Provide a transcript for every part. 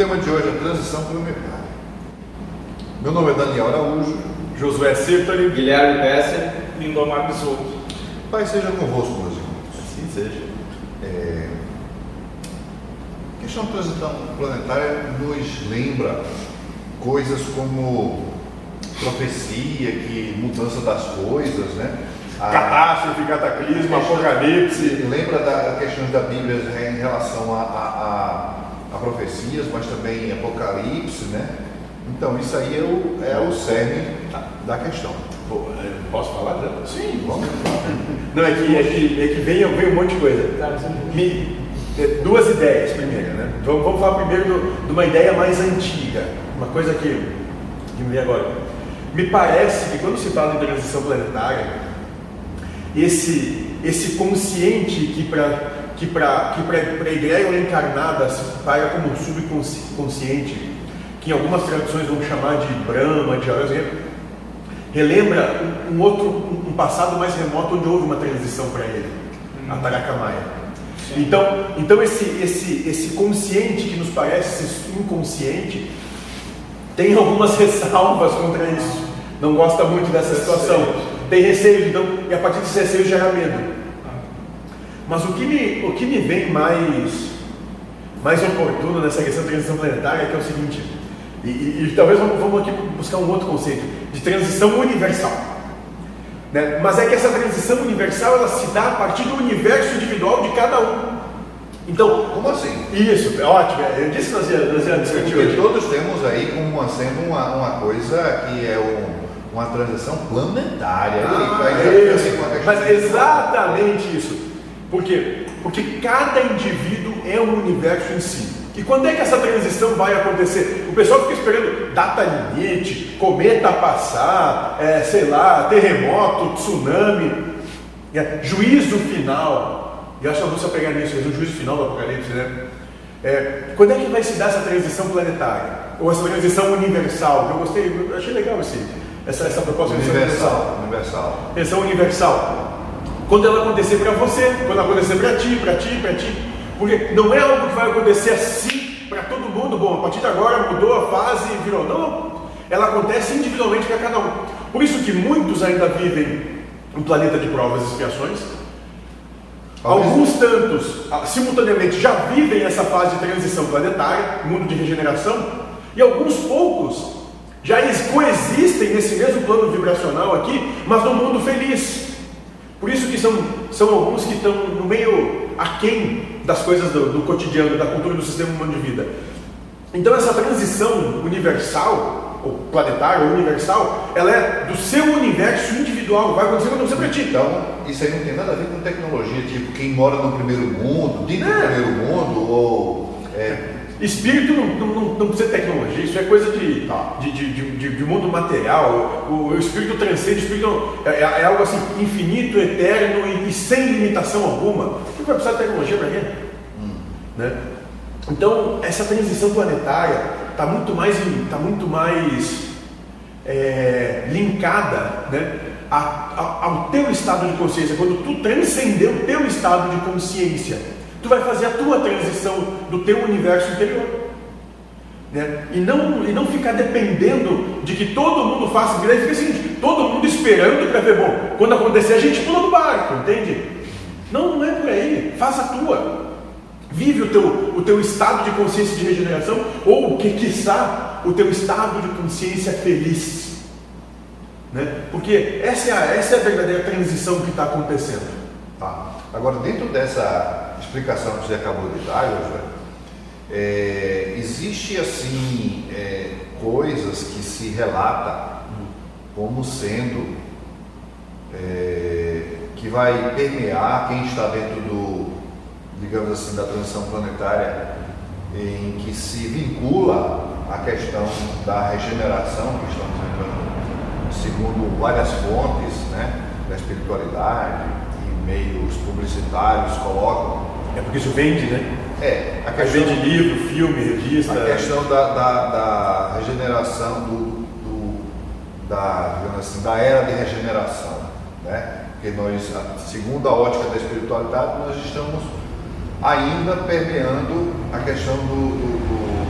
tema de hoje é transição planetária. Meu nome é Daniel Araújo. Josué Círtoli. Guilherme Besser. Lindomar Bisotto. Pai seja convosco, meus irmãos. Assim seja. É... A questão da transição planetária nos lembra coisas como profecia, que mudança das coisas, né? A... Catástrofe, cataclismo, apocalipse. Lembra da questões da Bíblia em relação a, a, a, a profecias, mas também apocalipse, né? Então isso aí é o, é o cerne da questão. É, posso falar já? Sim, vamos. Não, é que, é que, é que vem, vem um monte de coisa. Me, é, duas ideias primeiro, né? Vamos, vamos falar primeiro do, de uma ideia mais antiga, uma coisa que, que me vem agora. Me parece que quando se fala em transição planetária, esse, esse consciente que para que para que a ideia encarnada se paga como subconsciente, que em algumas traduções vão chamar de Brahma, de Horas, relembra um, um, outro um passado mais remoto onde houve uma transição para ele, a hum. Tarakamaia. Então, então esse, esse, esse consciente que nos parece inconsciente tem algumas ressalvas contra isso. Não gosta muito dessa situação. Tem receio, então, e a partir desse receio gera medo. Mas o que me, o que me vem mais, mais oportuno nessa questão da transição planetária é que é o seguinte, e, e, e talvez vamos, vamos aqui buscar um outro conceito, de transição universal. Né? Mas é que essa transição universal ela se dá a partir do universo individual de cada um. Então, como assim? Isso, é ótimo. Eu disse nós íamos discutir Porque todos temos aí como sendo uma, uma coisa que é um, uma transição planetária. Ah, é isso. Mas exatamente isso. Por quê? Porque cada indivíduo é um universo em si. E quando é que essa transição vai acontecer? O pessoal fica esperando data limite, cometa passar, é, sei lá, terremoto, tsunami, é, juízo final. E acho que a Lúcia pegar nisso, o juízo final do Apocalipse, né? É, quando é que vai se dar essa transição planetária? Ou essa transição universal? Eu gostei, eu achei legal esse, essa, essa proposta de universal. Universal. Transição universal. Quando ela acontecer para você, quando acontecer para ti, para ti, para ti, porque não é algo que vai acontecer assim para todo mundo. Bom, a partir de agora mudou a fase virou. Não, ela acontece individualmente para cada um. Por isso que muitos ainda vivem um planeta de provas e expiações. Alguns tantos, ah, simultaneamente, já vivem essa fase de transição planetária, mundo de regeneração, e alguns poucos já coexistem nesse mesmo plano vibracional aqui, mas no mundo feliz. Por isso que são, são alguns que estão no meio aquém das coisas do, do cotidiano, da cultura do sistema humano de vida. Então essa transição universal, ou planetária, ou universal, ela é do seu universo individual, vai acontecer quando você para ti. Então, isso aí não tem nada a ver com tecnologia, tipo quem mora no primeiro mundo, dentro é. do primeiro mundo, ou é, Espírito não, não, não, precisa de tecnologia, isso é coisa de, de, de, de, de mundo material. O, o, espírito transcende, o espírito é, é, é algo assim infinito, eterno e, e, sem limitação alguma. O que vai precisar de tecnologia para quê? Hum. Né? Então, essa transição planetária está muito mais, tá muito mais é, linkada né, a, a, ao teu estado de consciência. Quando tu transcender o teu estado de consciência Tu vai fazer a tua transição do teu universo interior. Né? E, não, e não ficar dependendo de que todo mundo faça, porque fica assim, todo mundo esperando para ver, bom, quando acontecer a gente pula do barco, entende? Não, não é por aí, faça a tua. Vive o teu, o teu estado de consciência de regeneração, ou que quiçá o teu estado de consciência feliz. Né? Porque essa é, a, essa é a verdadeira transição que está acontecendo. Tá. Agora, dentro dessa explicação que você acabou de dar, Josué, é, existe assim é, coisas que se relata como sendo é, que vai permear quem está dentro do, digamos assim, da transição planetária, em que se vincula a questão da regeneração que estamos entrando, segundo várias fontes, né, da espiritualidade e meios publicitários colocam é porque isso vende, né? É. A questão, vende livro, filme, revista. A questão da, da, da regeneração, do, do, da, digamos assim, da era de regeneração. Né? Porque nós, segundo a ótica da espiritualidade, nós estamos ainda permeando a questão do, do, do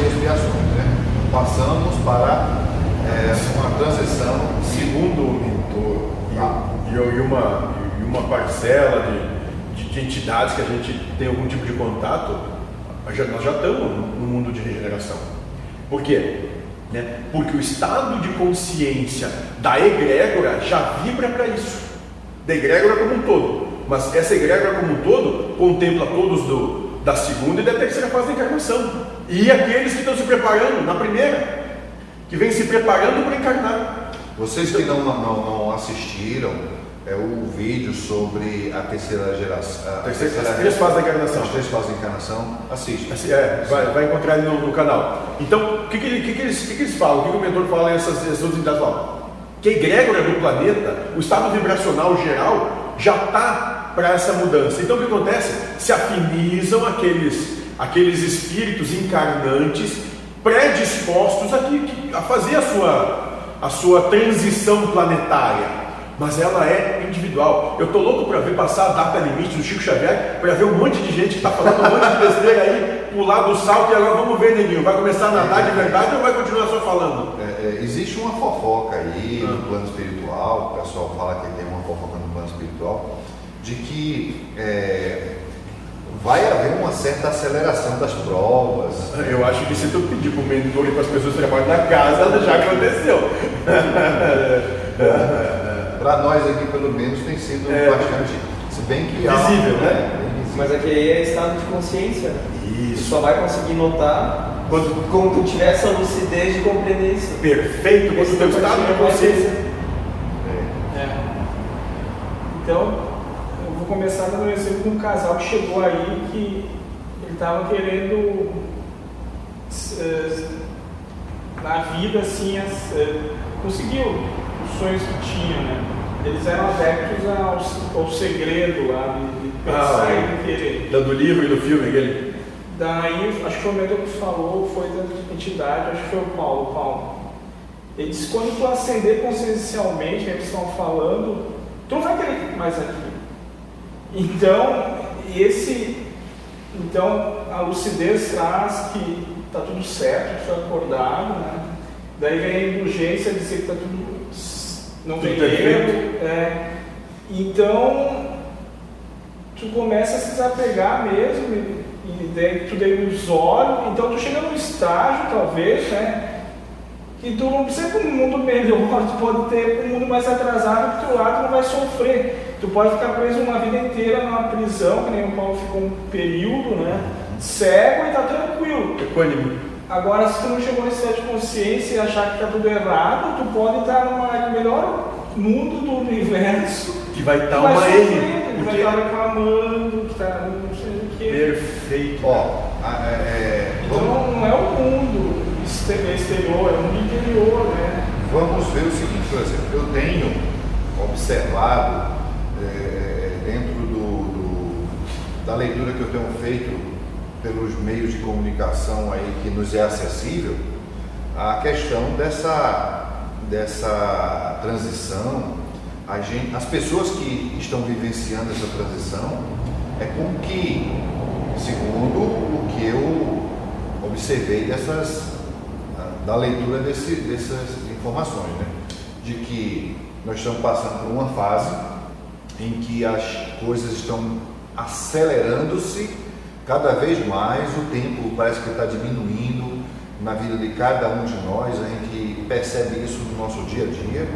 conciliações. Né? Passamos para é, uma transição. Segundo o mentor e, ah. e, e, uma, e uma parcela de, de, de, entidades que a gente tem algum tipo de contato, já, nós já estamos no mundo de regeneração. Por quê? Né? Porque o estado de consciência da egrégora já vibra para isso, da egrégora como um todo. Mas essa egrégora como um todo contempla todos do, da segunda e da terceira fase da encarnação. E aqueles que estão se preparando na primeira, que vem se preparando para encarnar. Vocês que não, não, não assistiram é o vídeo sobre a terceira geração. A terceira, terceira, as três fases da encarnação. As três fases da encarnação, assiste. Assim, é, vai, vai, encontrar ele no, no, canal. Então, o que, que, que, que, eles, que, que eles falam? O que, o mentor fala essas outras entidades falam? Que a egrégora do planeta, o estado vibracional geral, já está para essa mudança. Então, o que acontece? Se afinizam aqueles, aqueles espíritos encarnantes predispostos a, a fazer a sua, a sua transição planetária mas ela é individual. Eu tô louco para ver passar a data limite do Chico Xavier, para ver um monte de gente que está falando um monte de besteira aí, pular do salto e agora vamos ver, neguinho, vai começar a nadar de verdade ou vai continuar só falando? É, é, existe uma fofoca aí no ah. plano espiritual, o pessoal fala que tem uma fofoca no plano espiritual, de que é, vai haver uma certa aceleração das provas. Eu acho que se tu pedir para o mentor e para as pessoas que trabalham na casa, já aconteceu. para nós aqui, pelo menos, tem sido é, bastante. Se bem que. Visível, né? Mas aqui é, é estado de consciência. Isso. Tu só vai conseguir notar quando, quando tu tiver essa lucidez de compreender isso. Perfeito, quando tu estado de consciência. É. é. Então, eu vou começar dando um exemplo de um casal que chegou aí que ele estava querendo uh, na vida assim as, uh, conseguiu sonhos que tinha, né? Eles eram adeptos ao, ao segredo lá, de, de pensar ah, e de querer. Do livro e do filme, aquele? Daí, acho que foi o mentor que falou, foi da entidade, acho que foi o Paulo, Paulo. Ele disse, quando tu acender consciencialmente, que eles estão falando, tu não vai querer mais aqui. Então, esse, então a lucidez traz que está tudo certo, tu foi acordado, né? Daí vem a indulgência dizer que está tudo não tem erro. É. Então, tu começa a se desapegar mesmo, e, e daí tu é ilusório, então tu chega num estágio, talvez, né? Que tu não precisa ter um mundo melhor, tu pode ter um mundo mais atrasado, que tu lá tu não vai sofrer. Tu pode ficar preso uma vida inteira numa prisão, que nem o Paulo ficou um período, né? Cego e tá tranquilo. Equânime. Agora, se tu não chegou nesse estado de consciência e achar que está tudo errado, tu pode estar no melhor mundo do universo. Que vai estar uma erro. Que vai estar reclamando, que está não sei o quê. Perfeito. Ó, é, é, então não é o mundo exterior, é o mundo interior, né? Vamos ver o seguinte, por exemplo, eu tenho observado é, dentro do, do, da leitura que eu tenho feito pelos meios de comunicação aí que nos é acessível, a questão dessa, dessa transição, gente, as pessoas que estão vivenciando essa transição, é com que, segundo o que eu observei dessas, da leitura desse, dessas informações, né? de que nós estamos passando por uma fase em que as coisas estão acelerando-se Cada vez mais o tempo parece que está diminuindo na vida de cada um de nós, a gente percebe isso no nosso dia a dia.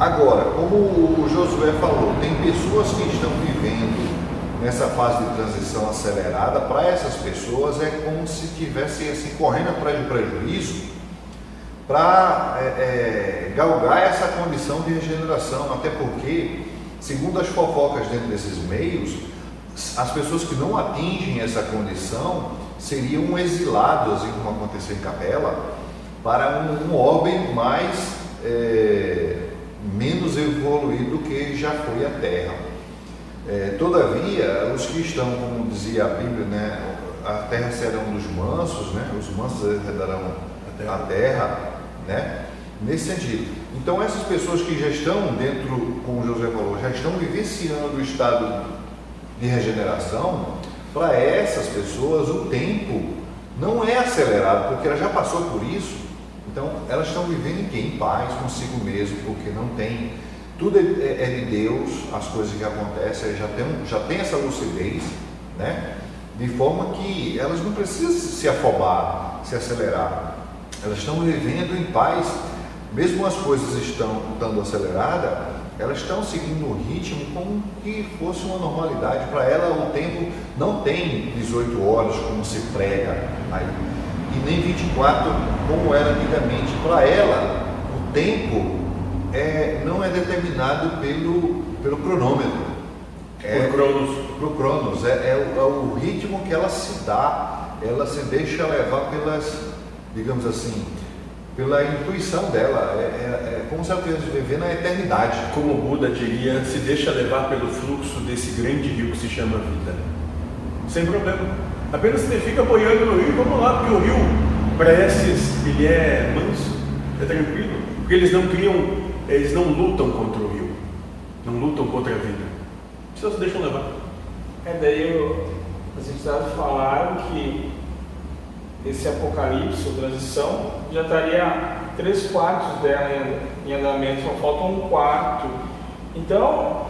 Agora, como o Josué falou, tem pessoas que estão vivendo nessa fase de transição acelerada, para essas pessoas é como se estivessem assim, correndo atrás de prejuízo para é, é, galgar essa condição de regeneração, até porque, segundo as fofocas dentro desses meios, as pessoas que não atingem essa condição seriam exiladas, como aconteceu em Capela, para um, um orbe mais é, menos evoluído que já foi a Terra. É, todavia, os que estão, como dizia a Bíblia, né, a terra serão dos mansos, né, os mansos herdarão a terra, né, nesse sentido. Então, essas pessoas que já estão dentro, como José falou, já estão vivenciando o estado de regeneração, para essas pessoas o tempo não é acelerado, porque ela já passou por isso. Então, elas estão vivendo em quê? Em paz consigo mesmo, porque não tem. Tudo é, é, é de Deus, as coisas que acontecem, já tem, já tem essa lucidez, né? De forma que elas não precisam se afobar, se acelerar. Elas estão vivendo em paz, mesmo as coisas estão estando aceleradas, elas estão seguindo o ritmo como que fosse uma normalidade. Para ela, o tempo não tem 18 horas como se prega aí, e nem 24 como era antigamente. Para ela, o tempo é, não é determinado pelo, pelo cronômetro. É, por Cronos. Por Cronos. É, é, é o ritmo que ela se dá, ela se deixa levar pelas, digamos assim, pela intuição dela. É, é como se ela estivesse vivendo a eternidade. Como o Buda diria, se deixa levar pelo fluxo desse grande rio que se chama vida. Sem problema. Apenas você fica boiando no rio, vamos lá, porque o rio, para esses, ele é manso, é tranquilo. Porque eles não criam, eles não lutam contra o rio, não lutam contra a vida. Só se deixam levar. É, daí eu, as entidades falaram que esse apocalipse, ou transição, já estaria três quartos dela em andamento, só falta um quarto. Então,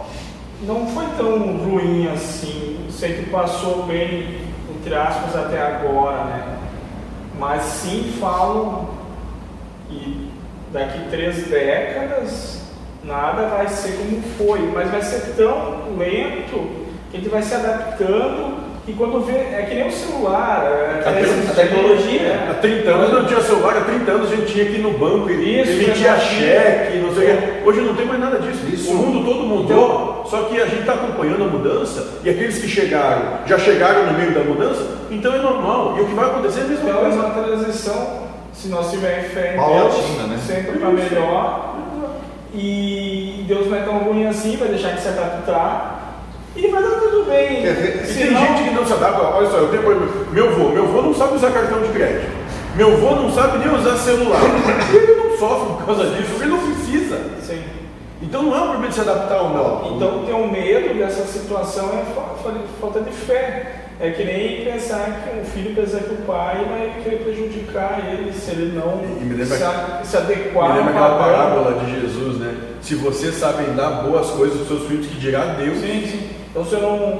não foi tão ruim assim, sempre passou bem, entre aspas, até agora, né? Mas sim falam que daqui três décadas nada vai ser como foi, mas vai ser tão lento que a gente vai se adaptando e quando vê, é que nem o celular, é, a, a tecnologia. Né? Há 30 anos não tinha celular, há 30 anos a gente tinha que ir no banco e emitia cheque, não sei o quê. Hoje não tem mais nada disso. Isso. O mundo todo mudou, então, só que a gente está acompanhando a mudança e aqueles que chegaram, já chegaram no meio da mudança, então é normal. E o que vai acontecer é a mesma então, coisa. é uma transição, se nós tivermos fé em Deus, né? sempre para melhor. E Deus não é tão ruim assim, vai deixar de se adaptar e vai dar tudo bem. Dizer, tem gente que não se adapta. Olha só, eu tenho meu avô. Meu avô não sabe usar cartão de crédito. Meu avô não sabe nem usar celular. ele não sofre por causa disso, ele não precisa. Sim. Então não é um problema de se adaptar ou não. Então ter um medo dessa situação é falta de fé. É que nem pensar que um filho pensar que o pai vai querer prejudicar ele se ele não lembra, se, se adequar. Me lembra aquela parábola de Jesus, né? Se vocês sabem dar boas coisas aos seus filhos, que dirá Deus. Sim, sim. Então, se eu não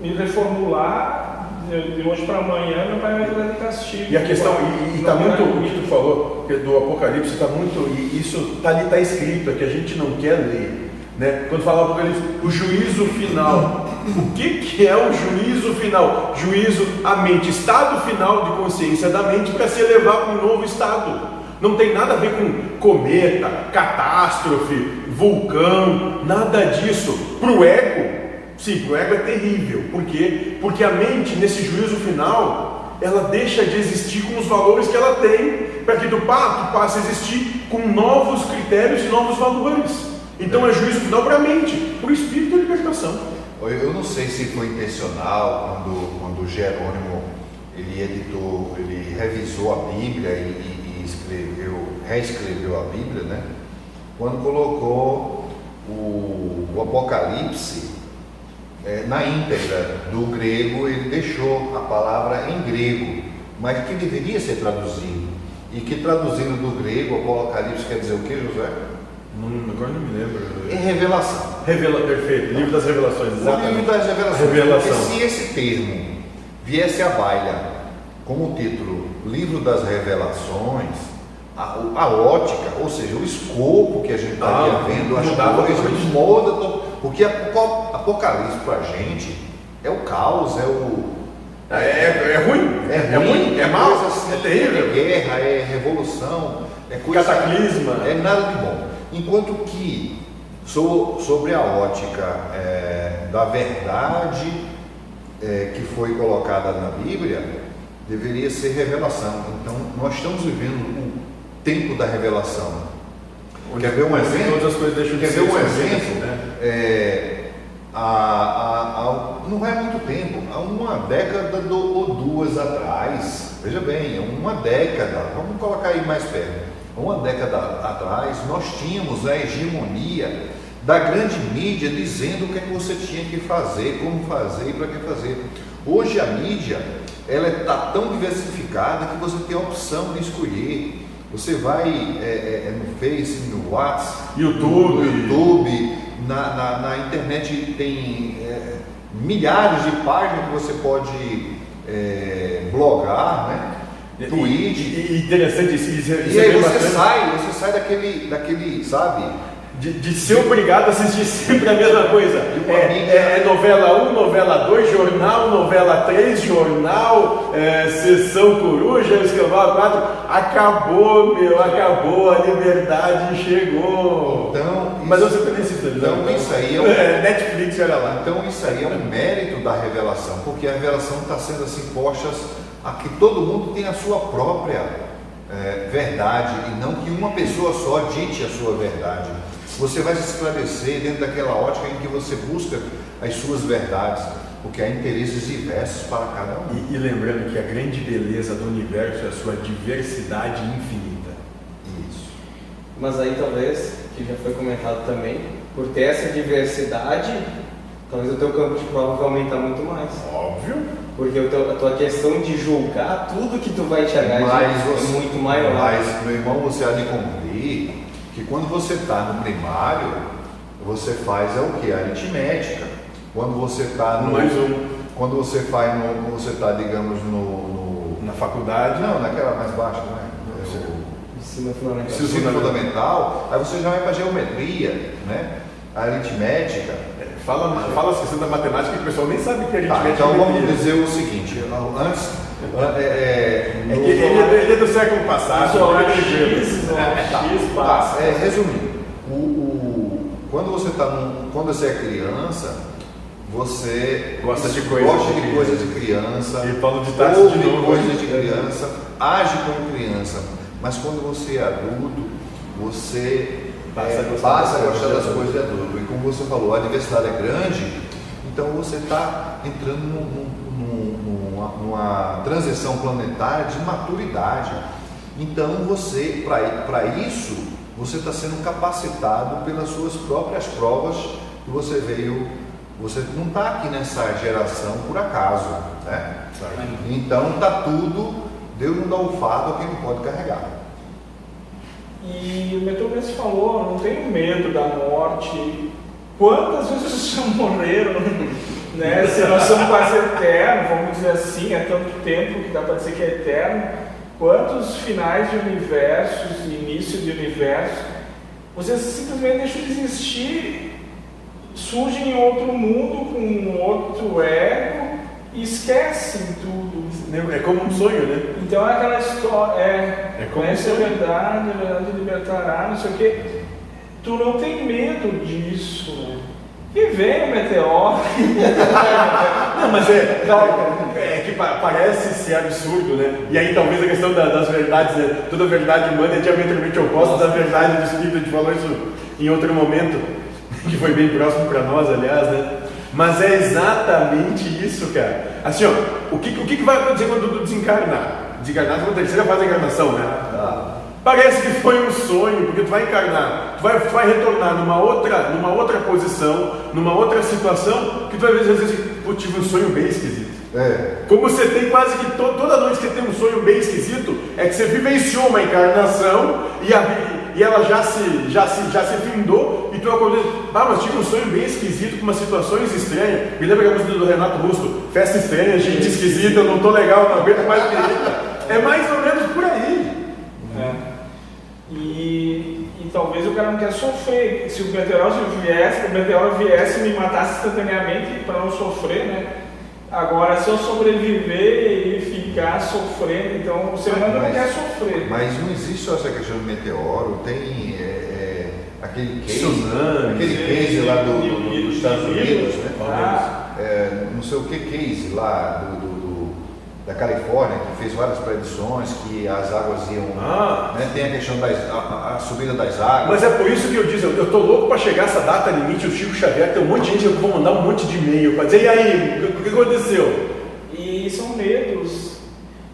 me reformular de hoje para amanhã, meu pai vai entrar de castigo. E a questão, e está muito, o que tu falou, do Apocalipse está muito, e isso está ali, está escrito, é que a gente não quer ler. Né? Quando fala Apocalipse, o juízo final. O que, que é o juízo final? Juízo, a mente, estado final de consciência da mente para se elevar para um novo estado. Não tem nada a ver com cometa, catástrofe, vulcão, nada disso. Para o ego, Sim, o ego é terrível. Por quê? Porque a mente, nesse juízo final, ela deixa de existir com os valores que ela tem, para que do pato passe a existir com novos critérios e novos valores. Então é juízo final para a mente, para o espírito de libertação. Eu não sei se foi intencional quando, quando Jerônimo ele editou, ele revisou a Bíblia e, e escreveu, reescreveu a Bíblia, né? Quando colocou o, o Apocalipse é, na íntegra do grego, ele deixou a palavra em grego, mas que deveria ser traduzido. E que traduzindo do grego, Apocalipse quer dizer o que, José? Não, agora não me lembro. É revelação. Revela, perfeito, livro das revelações. Exatamente. O livro das revelações. Revelação. Porque se esse termo viesse à baila como título Livro das Revelações, a, a, ótica, ou seja, o escopo que a gente estaria ah, vendo, as coisas muda, porque Apocalipse para a gente é o caos, é o. É, é, é ruim, é, é ruim, é, é mal, assim, é terrível. É guerra, é revolução, é coisa. Cataclisma. É nada de bom. Enquanto que sobre a ótica é, da verdade é, que foi colocada na Bíblia, deveria ser revelação. Então, nós estamos vivendo o tempo da revelação. Quer ver um exemplo? Todas as coisas deixam de Quer ver um exemplo? Né? É, há, há, há, não é muito tempo, há uma década do, ou duas atrás, veja bem, uma década, vamos colocar aí mais perto, uma década atrás, nós tínhamos a hegemonia da grande mídia dizendo o que, é que você tinha que fazer, como fazer e para que fazer. Hoje a mídia ela está tão diversificada que você tem a opção de escolher. Você vai é, é, é no Face, no WhatsApp, YouTube. no YouTube, na, na, na internet tem é, milhares de páginas que você pode é, blogar, né? Tweet. E, e interessante isso. isso, E é aí você bacana. sai, você sai daquele, daquele, sabe? De, de ser obrigado a assistir sempre a mesma coisa. É, é- é novela 1, novela 2, jornal, novela 3, jornal, é, sessão coruja, escambau 4. Acabou, meu, acabou, a liberdade chegou. Então, Mas isso- você também assiste televisão. então isso aí é um- É, Netflix, olha lá. Então isso aí é um mérito da revelação, porque a revelação está sendo assim postas a que todo mundo tem a sua própria eh, verdade e não que uma pessoa só dite a sua verdade. Você vai se esclarecer dentro daquela ótica em que você busca as suas verdades, porque há interesses diversos para cada um. E, e lembrando que a grande beleza do universo é a sua diversidade infinita. Isso. Mas aí talvez, que já foi comentado também, por ter essa diversidade, talvez o teu campo de prova vai aumentar muito mais. Óbvio. Porque o teu- a tua questão de julgar tudo que tu vai enxergar Mas é muito maior. Mas, meu irmão, você há de cumprir quando você está no primário, você faz é o que? Aritmética. Quando você está no. Mais um. Quando você faz no. Você está, digamos, no, no- Na faculdade, Não, naquela mais baixa, é? O Ensino fundamental. ensino fundamental, aí você já vai para geometria, né? A aritmética. Fala, fala a questão da matemática que o pessoal nem sabe que a gente Tá, mete então em vamos dizer o seguinte, antes. É, é, É no- ele, é, ele é do século passado. X, isolar Tá, X, tá, basta. é, resumindo, o, o- quando você tá num- quando você é criança, você Gosta de gosta de de criança. coisas de criança, E Paulo de Tarso ouve de novo. coisas de criança, age como criança, mas quando você é adulto, você Passa é, a gostar passa a das gostar coisas das de coisas de adulto. E como você falou, a diversidade é grande, então você está entrando num- num- numa transição planetária de maturidade. Então você, para isso, você está sendo capacitado pelas suas próprias provas que você veio. Você não está aqui nessa geração por acaso, né? Então tá tudo. Deus não dá o fardo a quem não pode carregar. E o Metropolis falou, não tenho medo da morte. Quantas vezes vocês já morreram? Né? Se nós somos quase eternos, vamos dizer assim, é tanto tempo que dá para dizer que é eterno. Quantos finais de universos, início de universo, vocês simplesmente deixam de existir, surgem em outro mundo com um outro ego e esquecem tudo. É como um sonho, né? Então é aquela história, é, É como conhece a sonho. verdade, a verdade libertará, não sei o quê. Tu não tem medo disso, né? E vem o meteoro. Não, mas é, é que pa- parece ser absurdo, né? E aí talvez a questão da- das verdades, né? toda verdade humana é diametralmente oposta da verdade do Espírito, a gente falou isso em outro momento, que foi bem próximo para nós, aliás, né? Mas é exatamente isso, cara. Assim, ó, o que, o que que vai acontecer quando tu desencarnar? Desencarnar foi a terceira fase da encarnação, né? Parece que foi um sonho, porque tu vai encarnar, tu vai, tu vai retornar numa outra, numa outra posição, numa outra situação, que tu vai ver às vezes, pô, tive um sonho bem esquisito. É. Como você tem quase que to- toda noite que você tem um sonho bem esquisito, é que você vivenciou uma encarnação e, a, e ela já se, já, se, já se findou e tu acordou diz, ah, mas tive um sonho bem esquisito com umas situações estranhas. Me lembra a música do Renato Russo, festa estranha, gente esquisita, eu não tô legal, não aguento mais. É mais ou menos? E, e talvez o cara não quer sofrer. Se o meteoro viesse, o meteoro viesse e me matasse instantaneamente para não sofrer, né? Agora, se eu sobreviver e ficar sofrendo, então o ser humano não quer sofrer. Mas não existe só essa questão do meteoro, tem é, é, aquele case, Tsunami. aquele case lá do, do- dos Estados Unidos, né? Ah, É, não sei o que case lá do, do- do- da Califórnia, que fez várias predições que as águas iam. Ah. né, tem a questão da a, a subida das águas. Mas é por isso que eu disse, eu, tô louco para chegar essa data limite, o Chico Xavier, tem um monte de gente que eu vou mandar um monte de e-mail para dizer, e aí, o que, o que aconteceu? E são medos.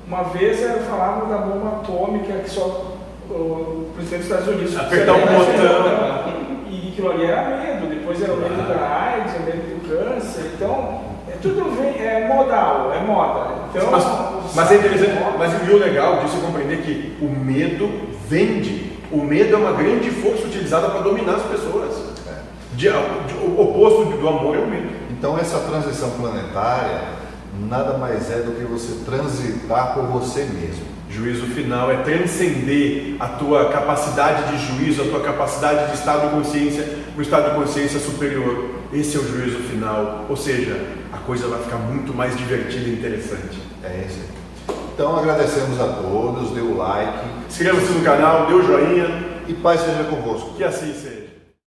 Uma vez eu falava da bomba atômica que só o presidente dos Estados Unidos Apertar um botão. E aquilo ali era medo. Depois era o medo da AIDS, o medo do câncer. Então, tudo vem, é modal, é moda. Então, mas, mas é interessante, mas o legal disso é compreender que o medo vende. O medo é uma grande força utilizada para dominar as pessoas. É. De, de, o oposto do amor é o medo. Então essa transição planetária nada mais é do que você transitar por você mesmo. Juízo final é transcender a tua capacidade de juízo, a tua capacidade de estado de consciência, um estado de consciência superior. Esse é o juízo final. Ou seja, coisa vai ficar muito mais divertida e interessante. É isso. Então agradecemos a todos, dê o like. Inscreva-se no canal, dê o joinha. E paz seja convosco. Que assim seja.